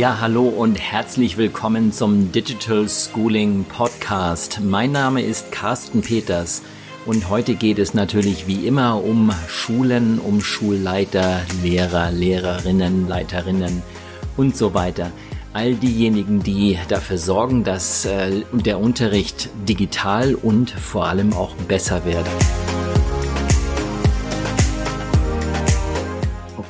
Ja, hallo und herzlich willkommen zum Digital Schooling Podcast. Mein Name ist Carsten Peters und heute geht es natürlich wie immer um Schulen, um Schulleiter, Lehrer, Lehrerinnen, Leiterinnen und so weiter. All diejenigen, die dafür sorgen, dass äh, der Unterricht digital und vor allem auch besser werde.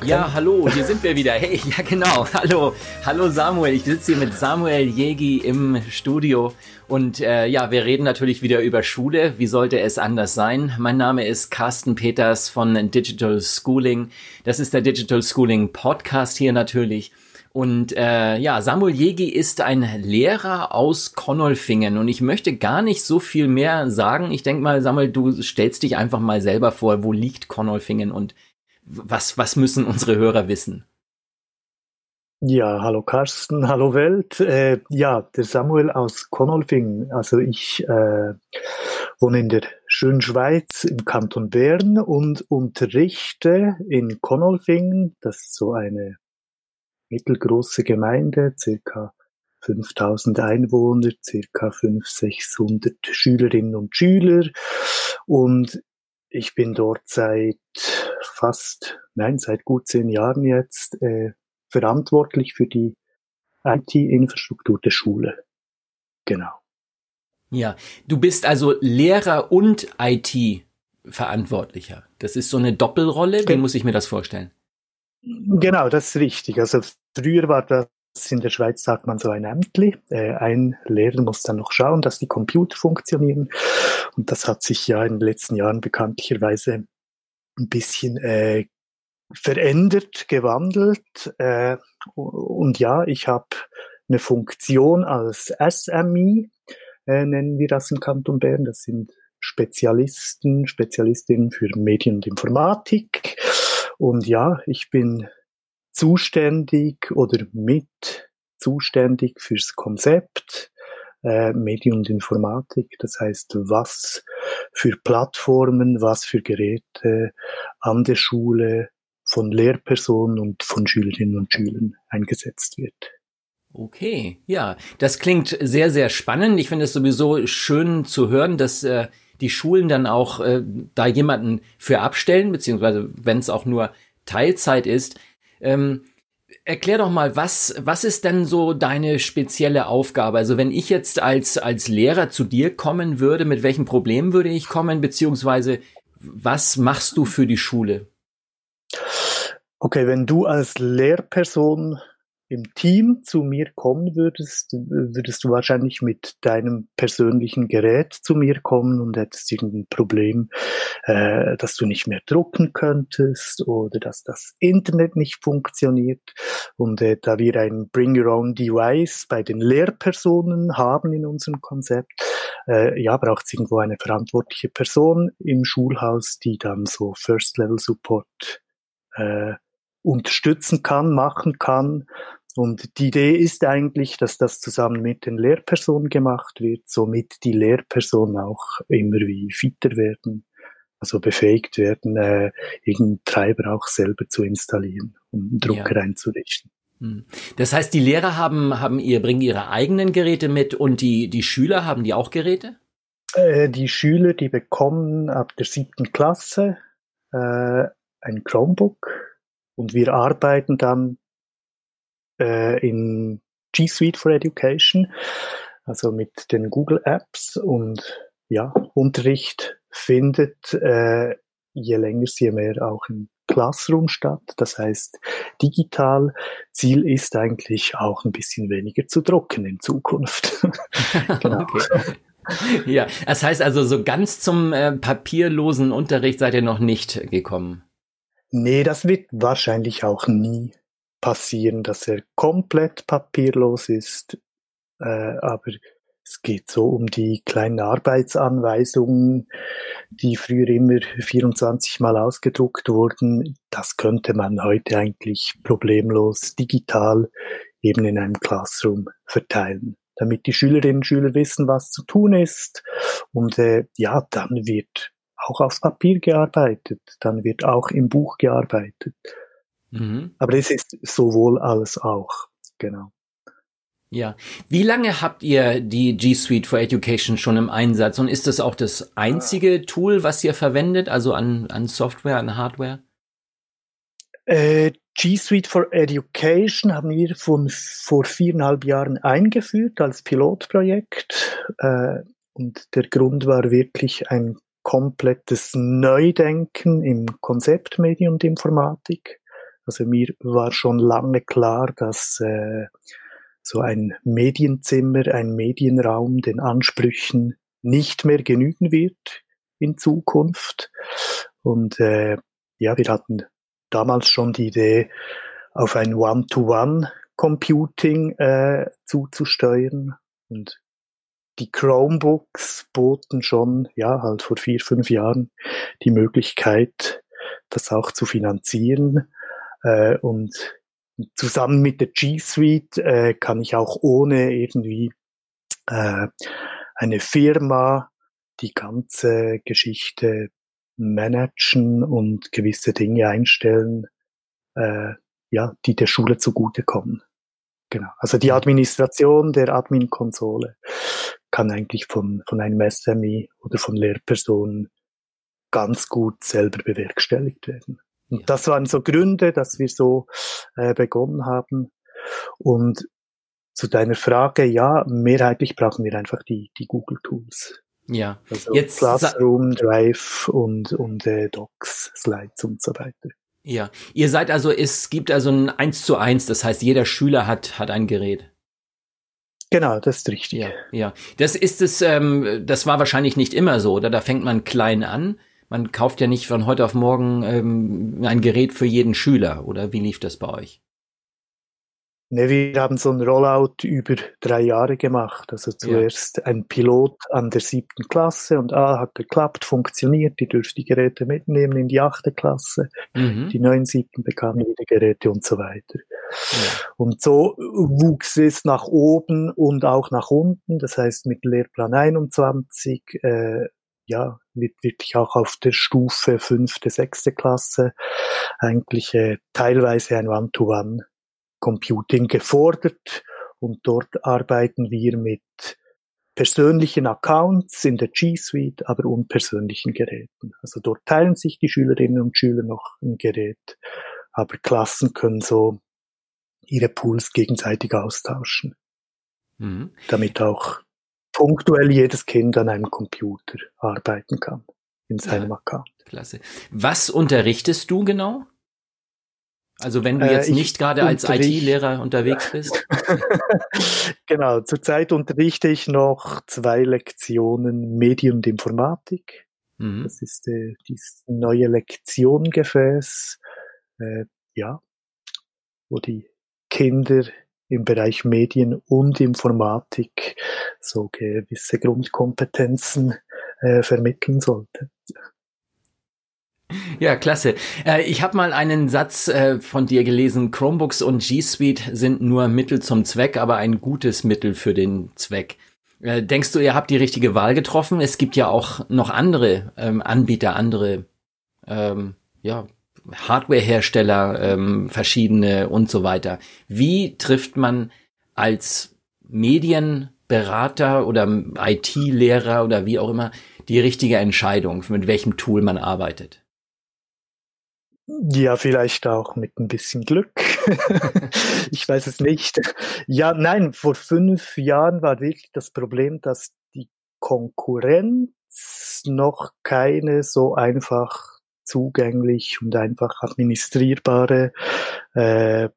Ja, hallo, hier sind wir wieder. Hey, ja genau. Hallo, hallo Samuel. Ich sitze hier mit Samuel Jegi im Studio und äh, ja, wir reden natürlich wieder über Schule. Wie sollte es anders sein? Mein Name ist Carsten Peters von Digital Schooling. Das ist der Digital Schooling Podcast hier natürlich. Und äh, ja, Samuel Jegi ist ein Lehrer aus Konnolfingen und ich möchte gar nicht so viel mehr sagen. Ich denke mal, Samuel, du stellst dich einfach mal selber vor, wo liegt Konnolfingen und was, was müssen unsere Hörer wissen? Ja, hallo Carsten, hallo Welt. Äh, ja, der Samuel aus Konolfing. Also ich äh, wohne in der schönen Schweiz im Kanton Bern und unterrichte in Konolfingen. Das ist so eine mittelgroße Gemeinde, circa 5000 Einwohner, circa 500, 600 Schülerinnen und Schüler. Und ich bin dort seit fast, nein, seit gut zehn Jahren jetzt äh, verantwortlich für die IT-Infrastruktur der Schule. Genau. Ja, du bist also Lehrer und IT-Verantwortlicher. Das ist so eine Doppelrolle. Wie muss ich mir das vorstellen? Genau, das ist richtig. Also früher war das in der Schweiz sagt man so ein Ämtli. Äh, ein Lehrer muss dann noch schauen, dass die Computer funktionieren. Und das hat sich ja in den letzten Jahren bekanntlicherweise ein bisschen äh, verändert, gewandelt. Äh, und ja, ich habe eine Funktion als SMI, äh, nennen wir das im Kanton Bern. Das sind Spezialisten, Spezialistinnen für Medien und Informatik. Und ja, ich bin zuständig oder mit zuständig fürs Konzept äh, Medien und Informatik. Das heißt, was für Plattformen, was für Geräte an der Schule von Lehrpersonen und von Schülerinnen und Schülern eingesetzt wird. Okay, ja, das klingt sehr, sehr spannend. Ich finde es sowieso schön zu hören, dass äh, die Schulen dann auch äh, da jemanden für abstellen, beziehungsweise wenn es auch nur Teilzeit ist. Ähm, erklär doch mal, was, was ist denn so deine spezielle Aufgabe? Also wenn ich jetzt als, als Lehrer zu dir kommen würde, mit welchen Problemen würde ich kommen, beziehungsweise was machst du für die Schule? Okay, wenn du als Lehrperson im Team zu mir kommen würdest, würdest du wahrscheinlich mit deinem persönlichen Gerät zu mir kommen und hättest irgendein Problem, äh, dass du nicht mehr drucken könntest oder dass das Internet nicht funktioniert. Und äh, da wir ein Bring Your Own Device bei den Lehrpersonen haben in unserem Konzept, äh, ja, braucht es irgendwo eine verantwortliche Person im Schulhaus, die dann so First Level Support äh, unterstützen kann, machen kann und die Idee ist eigentlich, dass das zusammen mit den Lehrpersonen gemacht wird, somit die Lehrpersonen auch immer wie fitter werden, also befähigt werden, äh, irgendeinen Treiber auch selber zu installieren, um einen Drucker ja. einzurichten. Hm. Das heißt, die Lehrer haben, haben ihr, bringen ihre eigenen Geräte mit und die, die Schüler haben die auch Geräte? Äh, die Schüler, die bekommen ab der siebten Klasse äh, ein Chromebook und wir arbeiten dann äh, in G Suite for Education, also mit den Google Apps und ja, Unterricht findet äh, je länger, je mehr auch im Classroom statt. Das heißt, digital. Ziel ist eigentlich auch ein bisschen weniger zu drucken in Zukunft. genau. Okay. Ja, das heißt also, so ganz zum äh, papierlosen Unterricht seid ihr noch nicht gekommen. Nee, das wird wahrscheinlich auch nie passieren, dass er komplett papierlos ist, äh, aber es geht so um die kleinen Arbeitsanweisungen, die früher immer 24 Mal ausgedruckt wurden. Das könnte man heute eigentlich problemlos digital eben in einem Classroom verteilen, damit die Schülerinnen und Schüler wissen, was zu tun ist. Und äh, ja, dann wird auch auf Papier gearbeitet, dann wird auch im Buch gearbeitet. Mhm. Aber es ist sowohl als auch, genau. Ja. Wie lange habt ihr die G Suite for Education schon im Einsatz und ist das auch das einzige Tool, was ihr verwendet, also an, an Software, an Hardware? Äh, G Suite for Education haben wir von vor viereinhalb Jahren eingeführt als Pilotprojekt. Äh, und der Grund war wirklich ein komplettes Neudenken im Konzept Medien und Informatik. Also mir war schon lange klar, dass äh, so ein Medienzimmer, ein Medienraum den Ansprüchen nicht mehr genügen wird in Zukunft. Und äh, ja, wir hatten damals schon die Idee, auf ein One-to-One-Computing äh, zuzusteuern. Und die Chromebooks boten schon, ja, halt vor vier, fünf Jahren die Möglichkeit, das auch zu finanzieren. Äh, und zusammen mit der G Suite äh, kann ich auch ohne irgendwie äh, eine Firma die ganze Geschichte managen und gewisse Dinge einstellen, äh, ja, die der Schule zugutekommen. Genau. Also die Administration der Admin-Konsole kann eigentlich von, von einem SMI oder von Lehrpersonen ganz gut selber bewerkstelligt werden. Und ja. das waren so Gründe, dass wir so äh, begonnen haben. Und zu deiner Frage, ja, mehrheitlich brauchen wir einfach die, die Google Tools. Ja, also jetzt Classroom, Drive und, und äh, Docs, Slides und so weiter. Ja, ihr seid also, es gibt also ein eins zu eins, das heißt, jeder Schüler hat, hat ein Gerät. Genau, das ist richtig. Ja, ja. Das ist es, ähm, das war wahrscheinlich nicht immer so, oder? Da fängt man klein an man kauft ja nicht von heute auf morgen ähm, ein Gerät für jeden Schüler, oder wie lief das bei euch? Ne, wir haben so ein Rollout über drei Jahre gemacht. Also zuerst ja. ein Pilot an der siebten Klasse und ah, hat geklappt, funktioniert, die dürfen die Geräte mitnehmen in die achte Klasse. Mhm. Die neuen siebten bekamen wieder Geräte und so weiter. Ja. Und so wuchs es nach oben und auch nach unten. Das heißt, mit Lehrplan 21 äh, ja, wird wirklich auch auf der Stufe fünfte, sechste Klasse eigentlich äh, teilweise ein One-to-One-Computing gefordert und dort arbeiten wir mit persönlichen Accounts in der G Suite, aber unpersönlichen Geräten. Also dort teilen sich die Schülerinnen und Schüler noch ein Gerät, aber Klassen können so ihre Pools gegenseitig austauschen, mhm. damit auch punktuell jedes Kind an einem Computer arbeiten kann in seinem ja, Account. Klasse. Was unterrichtest du genau? Also wenn du äh, jetzt äh, nicht gerade als IT-Lehrer unterwegs bist? genau, zurzeit unterrichte ich noch zwei Lektionen Medium und Informatik. Mhm. Das ist äh, dieses neue Lektiongefäß, äh, ja, wo die Kinder im Bereich Medien und Informatik so gewisse Grundkompetenzen äh, vermitteln sollte. Ja, klasse. Äh, ich habe mal einen Satz äh, von dir gelesen. Chromebooks und G Suite sind nur Mittel zum Zweck, aber ein gutes Mittel für den Zweck. Äh, denkst du, ihr habt die richtige Wahl getroffen? Es gibt ja auch noch andere ähm, Anbieter, andere ähm, ja, Hardwarehersteller, ähm, verschiedene und so weiter. Wie trifft man als Medienberater oder IT-Lehrer oder wie auch immer die richtige Entscheidung, mit welchem Tool man arbeitet? Ja, vielleicht auch mit ein bisschen Glück. ich weiß es nicht. Ja, nein, vor fünf Jahren war wirklich das Problem, dass die Konkurrenz noch keine so einfach zugänglich und einfach administrierbare äh,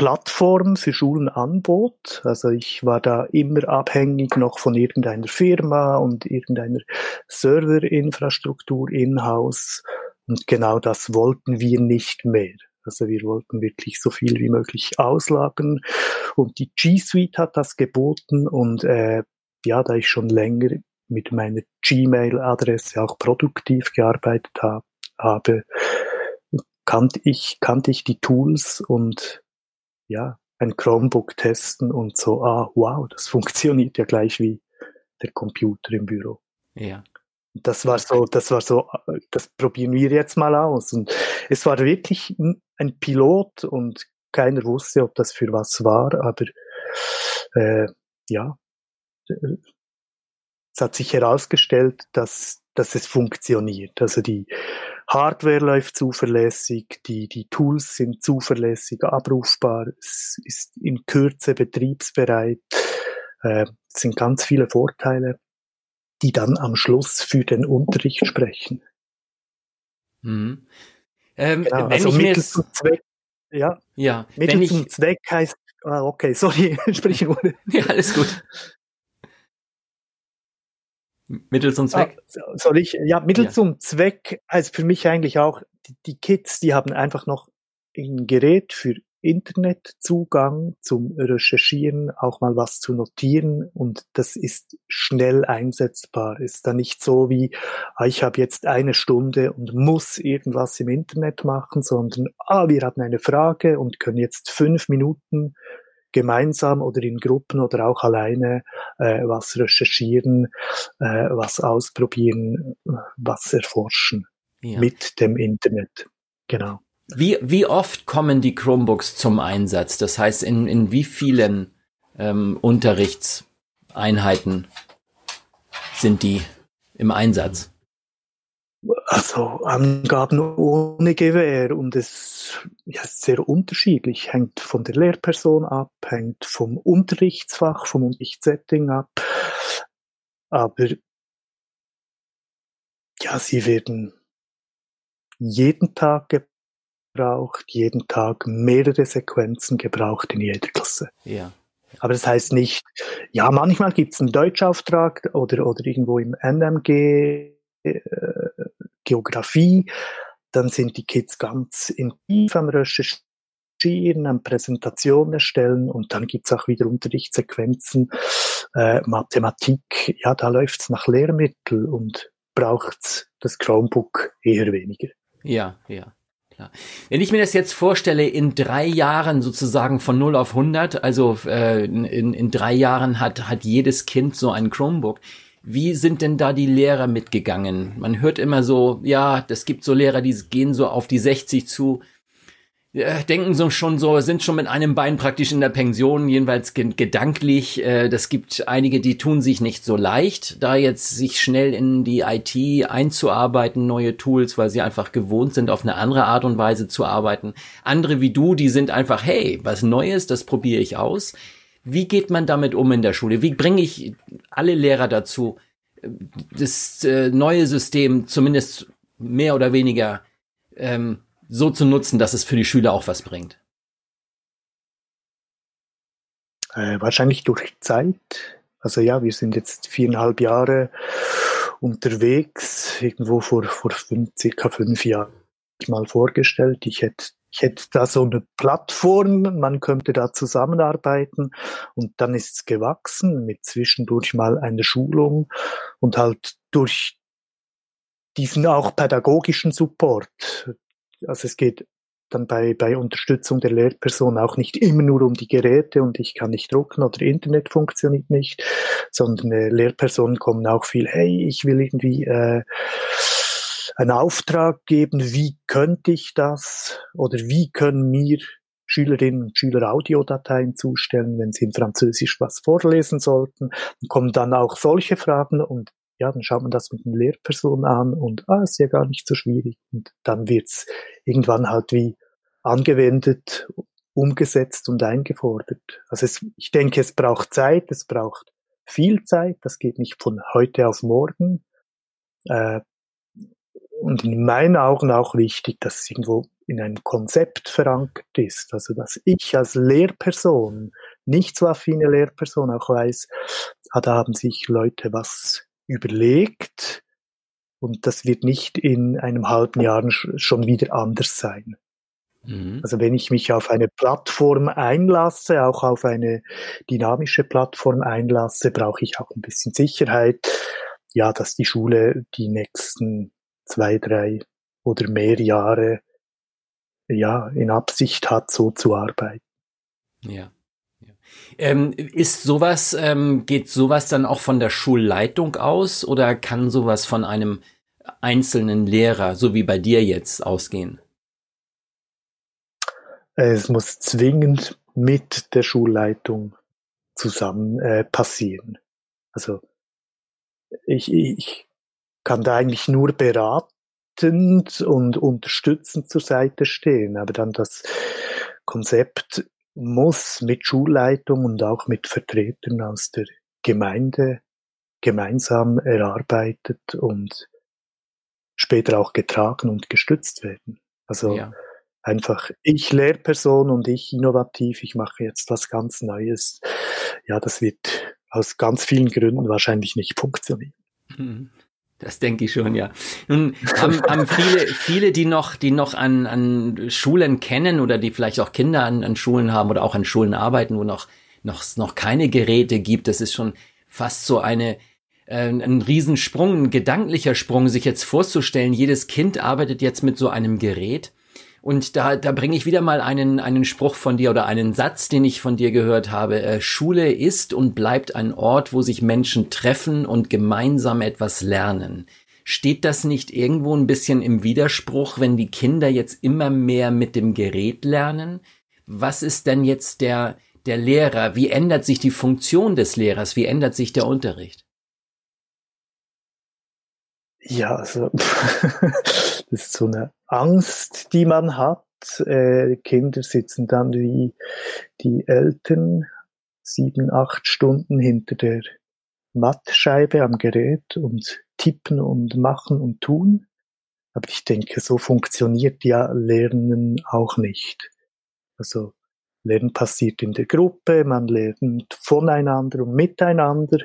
Plattform für Schulen anbot. Also ich war da immer abhängig noch von irgendeiner Firma und irgendeiner Serverinfrastruktur in-house. Und genau das wollten wir nicht mehr. Also wir wollten wirklich so viel wie möglich auslagern. Und die G Suite hat das geboten. Und äh, ja, da ich schon länger mit meiner Gmail-Adresse auch produktiv gearbeitet hab, habe, kannte ich, kannte ich die Tools und ja, ein Chromebook testen und so, ah, wow, das funktioniert ja gleich wie der Computer im Büro. Ja. Das war so, das war so, das probieren wir jetzt mal aus. Und es war wirklich ein Pilot und keiner wusste, ob das für was war, aber äh, ja, es hat sich herausgestellt, dass, dass es funktioniert. Also die Hardware läuft zuverlässig, die, die Tools sind zuverlässig abrufbar, es ist in Kürze betriebsbereit. Äh, es sind ganz viele Vorteile, die dann am Schluss für den Unterricht sprechen. Mhm. Ähm, genau, wenn also ich Mittel zum Zweck, ja, ja, Mittel wenn ich, zum Zweck heißt, ah, okay, sorry, sprich nur. ja, alles gut. Mittel zum Zweck? Ah, soll ich? Ja, Mittel Ja. zum Zweck heißt für mich eigentlich auch, die, die Kids, die haben einfach noch ein Gerät für Internetzugang zum Recherchieren, auch mal was zu notieren und das ist schnell einsetzbar. Ist dann nicht so wie, ah, ich habe jetzt eine Stunde und muss irgendwas im Internet machen, sondern ah, wir haben eine Frage und können jetzt fünf Minuten gemeinsam oder in Gruppen oder auch alleine äh, was recherchieren, äh, was ausprobieren, was erforschen Ja. mit dem Internet. Genau. Wie, wie oft kommen die Chromebooks zum Einsatz? Das heißt, in, in wie vielen ähm, Unterrichtseinheiten sind die im Einsatz? Also Angaben ohne Gewähr und es ja, ist sehr unterschiedlich, hängt von der Lehrperson ab, hängt vom Unterrichtsfach, vom Unterrichtssetting ab. Aber ja, sie werden jeden Tag gebraucht, jeden Tag mehrere Sequenzen gebraucht in jeder Klasse. Ja. Aber das heißt nicht, ja, manchmal gibt es einen Deutschauftrag oder, oder irgendwo im NMG äh, Geografie, dann sind die Kids ganz intensiv am Recherchieren, am Präsentation erstellen und dann gibt's auch wieder Unterrichtssequenzen, äh, Mathematik, ja, da läuft's nach Lehrmittel und braucht's das Chromebook eher weniger. Ja, ja. Klar. Wenn ich mir das jetzt vorstelle, in drei Jahren sozusagen von 0 auf 100, also äh, in, in drei Jahren hat, hat jedes Kind so ein Chromebook. Wie sind denn da die Lehrer mitgegangen? Man hört immer so, ja, das gibt so Lehrer, die gehen so auf die 60 zu, äh, denken so schon so, sind schon mit einem Bein praktisch in der Pension, jedenfalls ge gedanklich. Äh, das gibt einige, die tun sich nicht so leicht, da jetzt sich schnell in die IT einzuarbeiten, neue Tools, weil sie einfach gewohnt sind, auf eine andere Art und Weise zu arbeiten. Andere wie du, die sind einfach, hey, was Neues, das probiere ich aus. Wie geht man damit um in der Schule? Wie bringe ich alle Lehrer dazu, das äh, neue System zumindest mehr oder weniger ähm, so zu nutzen, dass es für die Schüler auch was bringt? Äh, wahrscheinlich durch Zeit. Also ja, wir sind jetzt viereinhalb Jahre unterwegs, irgendwo vor, vor fünf, circa fünf Jahren mal vorgestellt. Ich hätte ich hätte da so eine Plattform, man könnte da zusammenarbeiten und dann ist es gewachsen mit zwischendurch mal eine Schulung und halt durch diesen auch pädagogischen Support. Also es geht dann bei, bei Unterstützung der Lehrperson auch nicht immer nur um die Geräte und ich kann nicht drucken oder Internet funktioniert nicht, sondern äh, Lehrpersonen kommen auch viel, hey, ich will irgendwie äh, einen Auftrag geben, wie könnte ich das oder wie können mir Schülerinnen und Schüler Audiodateien zustellen, wenn sie in Französisch was vorlesen sollten. Dann kommen dann auch solche Fragen und ja, dann schaut man das mit den Lehrpersonen an und ah, ist ja gar nicht so schwierig. Und dann wird's irgendwann halt wie angewendet, umgesetzt und eingefordert. Also es, ich denke, es braucht Zeit, es braucht viel Zeit, das geht nicht von heute auf morgen. Äh, und in meinen Augen auch wichtig, dass es irgendwo in einem Konzept verankert ist. Also, dass ich als Lehrperson, nicht so affine Lehrperson, auch weiß, ah, da haben sich Leute was überlegt und das wird nicht in einem halben Jahr schon wieder anders sein. Mhm. Also wenn ich mich auf eine Plattform einlasse, auch auf eine dynamische Plattform einlasse, brauche ich auch ein bisschen Sicherheit, ja, dass die Schule die nächsten zwei, drei oder mehr Jahre ja in Absicht hat, so zu arbeiten. Ja. ja. Ähm, ist sowas, ähm, geht sowas dann auch von der Schulleitung aus oder kann sowas von einem einzelnen Lehrer, so wie bei dir jetzt, ausgehen? es muss zwingend mit der Schulleitung zusammen äh, passieren. Also ich, ich kann da eigentlich nur beratend und unterstützend zur Seite stehen, aber dann das Konzept muss mit Schulleitung und auch mit Vertretern aus der Gemeinde gemeinsam erarbeitet und später auch getragen und gestützt werden. Also ja. einfach ich Lehrperson und ich innovativ, ich mache jetzt was ganz Neues. Ja, das wird aus ganz vielen Gründen wahrscheinlich nicht funktionieren. Das denke ich schon, ja. Nun haben, haben viele, viele, die noch, die noch an, an Schulen kennen oder die vielleicht auch Kinder an, an Schulen haben oder auch an Schulen arbeiten, wo noch, noch, noch keine Geräte gibt. Das ist schon fast so eine, äh, ein Riesensprung, ein gedanklicher Sprung, sich jetzt vorzustellen, jedes Kind arbeitet jetzt mit so einem Gerät. Und da, da bringe ich wieder mal einen, einen Spruch von dir oder einen Satz, den ich von dir gehört habe. Äh, Schule ist und bleibt ein Ort, wo sich Menschen treffen und gemeinsam etwas lernen. Steht das nicht irgendwo ein bisschen im Widerspruch, wenn die Kinder jetzt immer mehr mit dem Gerät lernen? Was ist denn jetzt der, der Lehrer? Wie ändert sich die Funktion des Lehrers? Wie ändert sich der Unterricht? Ja, also das ist so eine Angst, die man hat. Äh, Kinder sitzen dann wie die Eltern sieben, acht Stunden hinter der Mattscheibe am Gerät und tippen und machen und tun. Aber ich denke, so funktioniert ja Lernen auch nicht. Also Lernen passiert in der Gruppe, man lernt voneinander und miteinander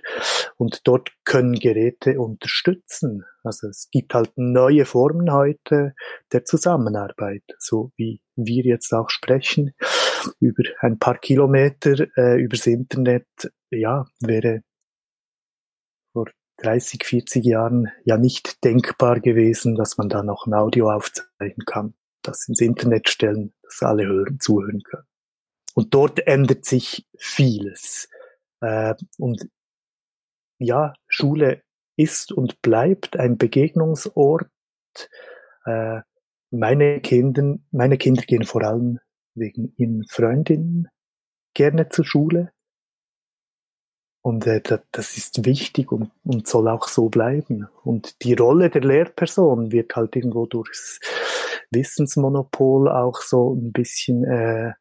und dort können Geräte unterstützen. Also es gibt halt neue Formen heute der Zusammenarbeit, so wie wir jetzt auch sprechen, über ein paar Kilometer äh, übers Internet. Ja, wäre vor 30, 40 Jahren ja nicht denkbar gewesen, dass man da noch ein Audio aufzeichnen kann, das ins Internet stellen, dass alle hören, zuhören können. Und dort ändert sich vieles. Äh, und ja, Schule ist und bleibt ein Begegnungsort. Äh, meine Kinder, meine Kinder gehen vor allem wegen ihren Freundinnen gerne zur Schule. Und äh, das ist wichtig und, und soll auch so bleiben. Und die Rolle der Lehrperson wird halt irgendwo durchs Wissensmonopol auch so ein bisschen äh,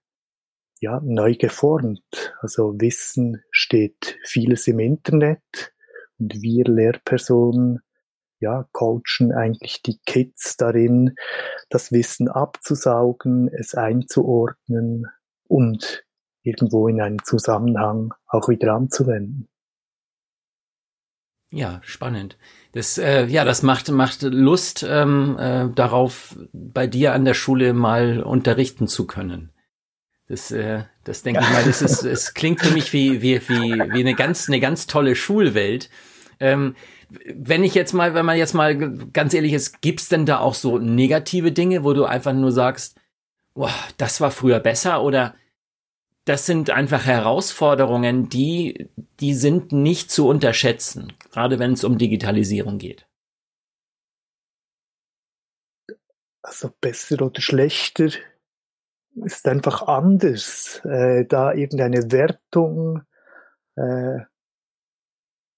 ja, neu geformt. Also Wissen steht vieles im Internet und wir Lehrpersonen ja, coachen eigentlich die Kids darin, das Wissen abzusaugen, es einzuordnen und irgendwo in einen Zusammenhang auch wieder anzuwenden. Ja, spannend. Das, äh, ja, das macht, macht Lust ähm, äh, darauf, bei dir an der Schule mal unterrichten zu können. Das, äh, das denke ich mal, das ist, es klingt für mich wie, wie, wie, wie eine ganz, eine ganz tolle Schulwelt. Ähm, wenn ich jetzt mal, wenn man jetzt mal ganz ehrlich ist, gibt's denn da auch so negative Dinge, wo du einfach nur sagst, boah, das war früher besser oder das sind einfach Herausforderungen, die, die sind nicht zu unterschätzen, gerade wenn es um Digitalisierung geht. Also besser oder schlechter ist einfach anders. Äh, da irgendeine Wertung äh,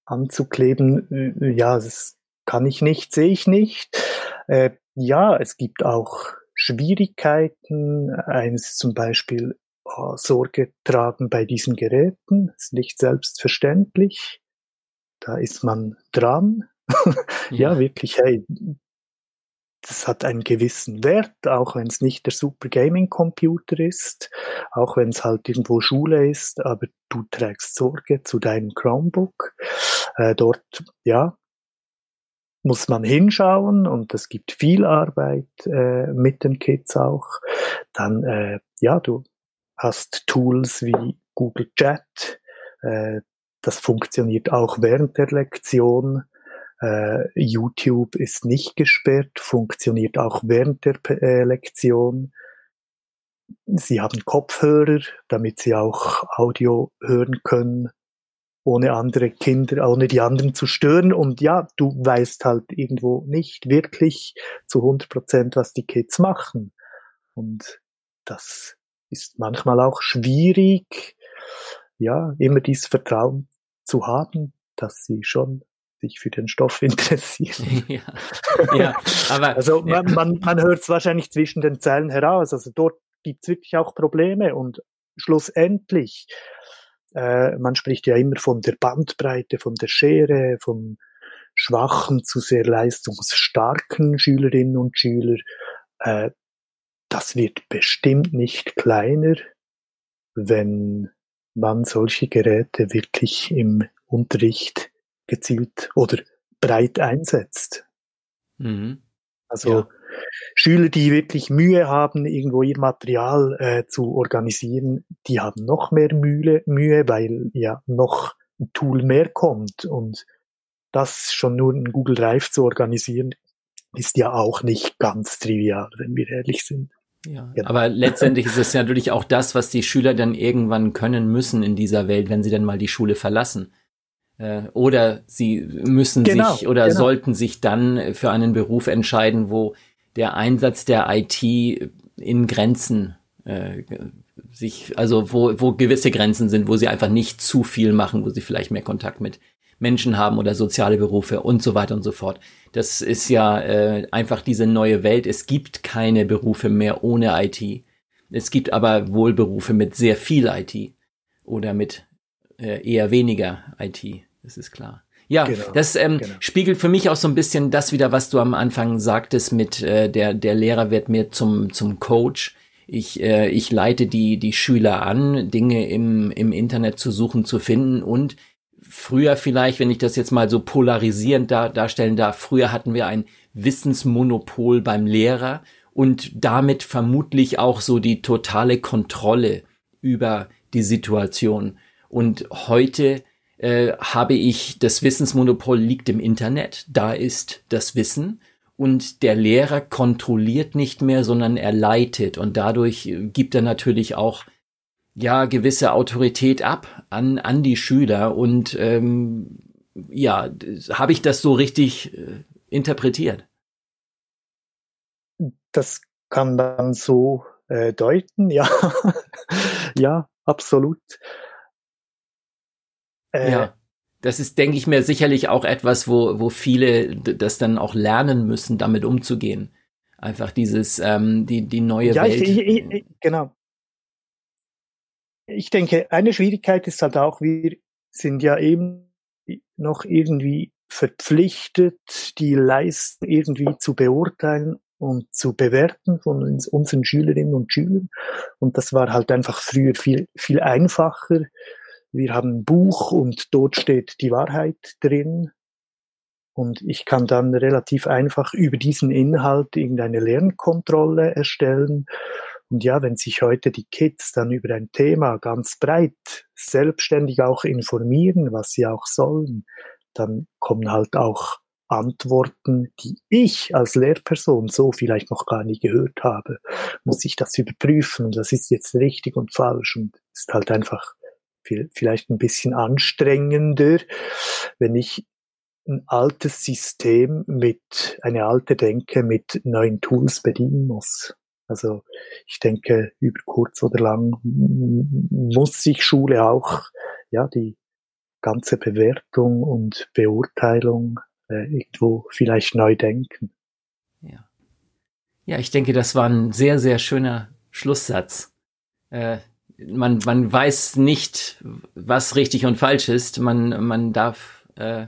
anzukleben, äh, ja, das kann ich nicht, sehe ich nicht. Äh, ja, es gibt auch Schwierigkeiten. Eines zum Beispiel oh, Sorge tragen bei diesen Geräten ist nicht selbstverständlich. Da ist man dran. ja. ja, wirklich, hey, das hat einen gewissen Wert, auch wenn es nicht der Super Gaming Computer ist, auch wenn es halt irgendwo Schule ist, aber du trägst Sorge zu deinem Chromebook. Äh, dort, ja, muss man hinschauen und es gibt viel Arbeit äh, mit den Kids auch. Dann, äh, ja, du hast Tools wie Google Chat, äh, das funktioniert auch während der Lektion. Äh, YouTube ist nicht gesperrt, funktioniert auch während der äh, Lektion. Sie haben Kopfhörer, damit sie auch Audio hören können, ohne andere Kinder, ohne die anderen zu stören. Und ja, du weißt halt irgendwo nicht wirklich zu 100 Prozent, was die Kids machen. Und das ist manchmal auch schwierig, ja, immer dieses Vertrauen zu haben, dass sie schon sich für den Stoff interessieren. ja, ja aber also man, man, man hört es wahrscheinlich zwischen den Zeilen heraus. Also dort gibt es wirklich auch Probleme und schlussendlich, äh, man spricht ja immer von der Bandbreite, von der Schere, von schwachen zu sehr leistungsstarken Schülerinnen und Schüler. Äh, das wird bestimmt nicht kleiner, wenn man solche Geräte wirklich im Unterricht gezielt oder breit einsetzt. Mhm. Also ja. Schüler, die wirklich Mühe haben, irgendwo ihr Material äh, zu organisieren, die haben noch mehr Mühe, Mühe, weil ja noch ein Tool mehr kommt und das schon nur in Google Drive zu organisieren, ist ja auch nicht ganz trivial, wenn wir ehrlich sind. Ja, genau. aber letztendlich ist es natürlich auch das, was die Schüler dann irgendwann können müssen in dieser Welt, wenn sie dann mal die Schule verlassen. Äh, oder sie müssen genau, sich oder genau. sollten sich dann für einen Beruf entscheiden, wo der Einsatz der IT in Grenzen äh, sich, also wo, wo gewisse Grenzen sind, wo sie einfach nicht zu viel machen, wo sie vielleicht mehr Kontakt mit Menschen haben oder soziale Berufe und so weiter und so fort. Das ist ja äh, einfach diese neue Welt. Es gibt keine Berufe mehr ohne IT. Es gibt aber wohl Berufe mit sehr viel IT oder mit äh, eher weniger IT. Das ist klar. Ja, genau, das ähm, genau. spiegelt für mich auch so ein bisschen das wieder, was du am Anfang sagtest mit äh, der der Lehrer wird mir zum zum Coach. Ich äh, ich leite die die Schüler an, Dinge im im Internet zu suchen, zu finden und früher vielleicht, wenn ich das jetzt mal so polarisierend dar darstellen darf, früher hatten wir ein Wissensmonopol beim Lehrer und damit vermutlich auch so die totale Kontrolle über die Situation. Und heute äh, habe ich das Wissensmonopol liegt im Internet, da ist das Wissen und der Lehrer kontrolliert nicht mehr, sondern er leitet und dadurch gibt er natürlich auch ja gewisse Autorität ab an an die Schüler und ähm, ja habe ich das so richtig äh, interpretiert? Das kann man so äh, deuten, ja, ja, absolut. Äh, ja. Das ist, denke ich mir, sicherlich auch etwas, wo, wo viele das dann auch lernen müssen, damit umzugehen. Einfach dieses, ähm, die, die neue ja, Welt. Ich, ich, ich, genau. Ich denke, eine Schwierigkeit ist halt auch, wir sind ja eben noch irgendwie verpflichtet, die Leistung irgendwie zu beurteilen und zu bewerten von uns, unseren Schülerinnen und Schülern. Und das war halt einfach früher viel, viel einfacher wir haben ein Buch und dort steht die Wahrheit drin. Und ich kann dann relativ einfach über diesen Inhalt irgendeine Lernkontrolle erstellen. Und ja, wenn sich heute die Kids dann über ein Thema ganz breit selbstständig auch informieren, was sie auch sollen, dann kommen halt auch Antworten, die ich als Lehrperson so vielleicht noch gar nie gehört habe. Muss ich das überprüfen und das ist jetzt richtig und falsch und ist halt einfach vielleicht ein bisschen anstrengender, wenn ich ein altes System mit, eine alte Denke mit neuen Tools bedienen muss. Also ich denke, über kurz oder lang muss sich Schule auch ja die ganze Bewertung und Beurteilung äh, irgendwo vielleicht neu denken. Ja. Ja, ich denke, das war ein sehr, sehr schöner Schlusssatz. Äh, man, man weiß nicht, was richtig und falsch ist. Man, man darf äh,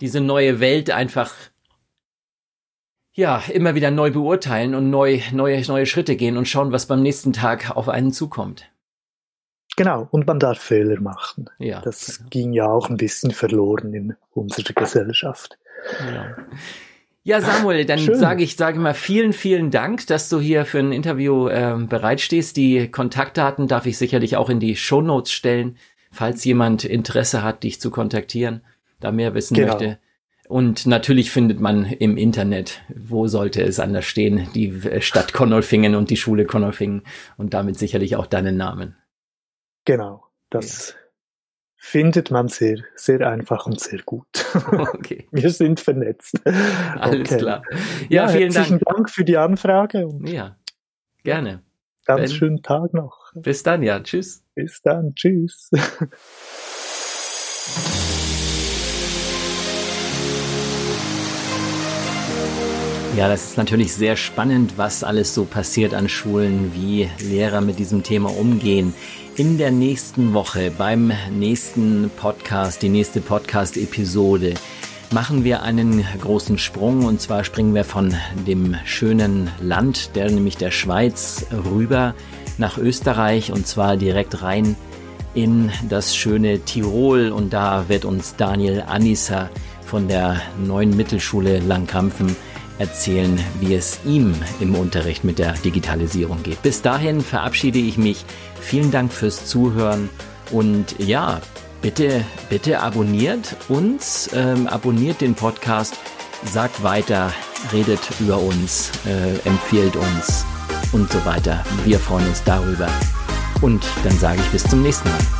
diese neue Welt einfach ja immer wieder neu beurteilen und neu, neue, neue Schritte gehen und schauen, was beim nächsten Tag auf einen zukommt. Genau, und man darf Fehler machen. Ja, das genau. ging ja auch ein bisschen verloren in unserer Gesellschaft. Genau. Ja, Samuel, dann sage ich, sage mal vielen, vielen Dank, dass du hier für ein Interview äh, bereitstehst. Die Kontaktdaten darf ich sicherlich auch in die Show Notes stellen, falls jemand Interesse hat, dich zu kontaktieren, da mehr wissen genau. möchte. Und natürlich findet man im Internet, wo sollte es anders stehen, die Stadt Konnolfingen und die Schule Konnolfingen und damit sicherlich auch deinen Namen. Genau, das findet man sehr, sehr einfach und sehr gut. Okay. Wir sind vernetzt. Alles okay. klar. Ja, ja vielen Dank. Dank für die Anfrage. ja, gerne. Ganz ben. schönen Tag noch. Bis dann, ja. Tschüss. Bis dann. Tschüss. Ja, das ist natürlich sehr spannend, was alles so passiert an Schulen, wie Lehrer mit diesem Thema umgehen. In der nächsten Woche, beim nächsten Podcast, die nächste Podcast-Episode, machen wir einen großen Sprung und zwar springen wir von dem schönen Land, der nämlich der Schweiz, rüber nach Österreich und zwar direkt rein in das schöne Tirol und da wird uns Daniel Anissa von der neuen Mittelschule Langkampfen erzählen, wie es ihm im Unterricht mit der Digitalisierung geht. Bis dahin verabschiede ich mich. Vielen Dank fürs Zuhören und ja, bitte, bitte abonniert uns, ähm, abonniert den Podcast, sagt weiter, redet über uns, äh, empfiehlt uns und so weiter. Wir freuen uns darüber. Und dann sage ich bis zum nächsten Mal.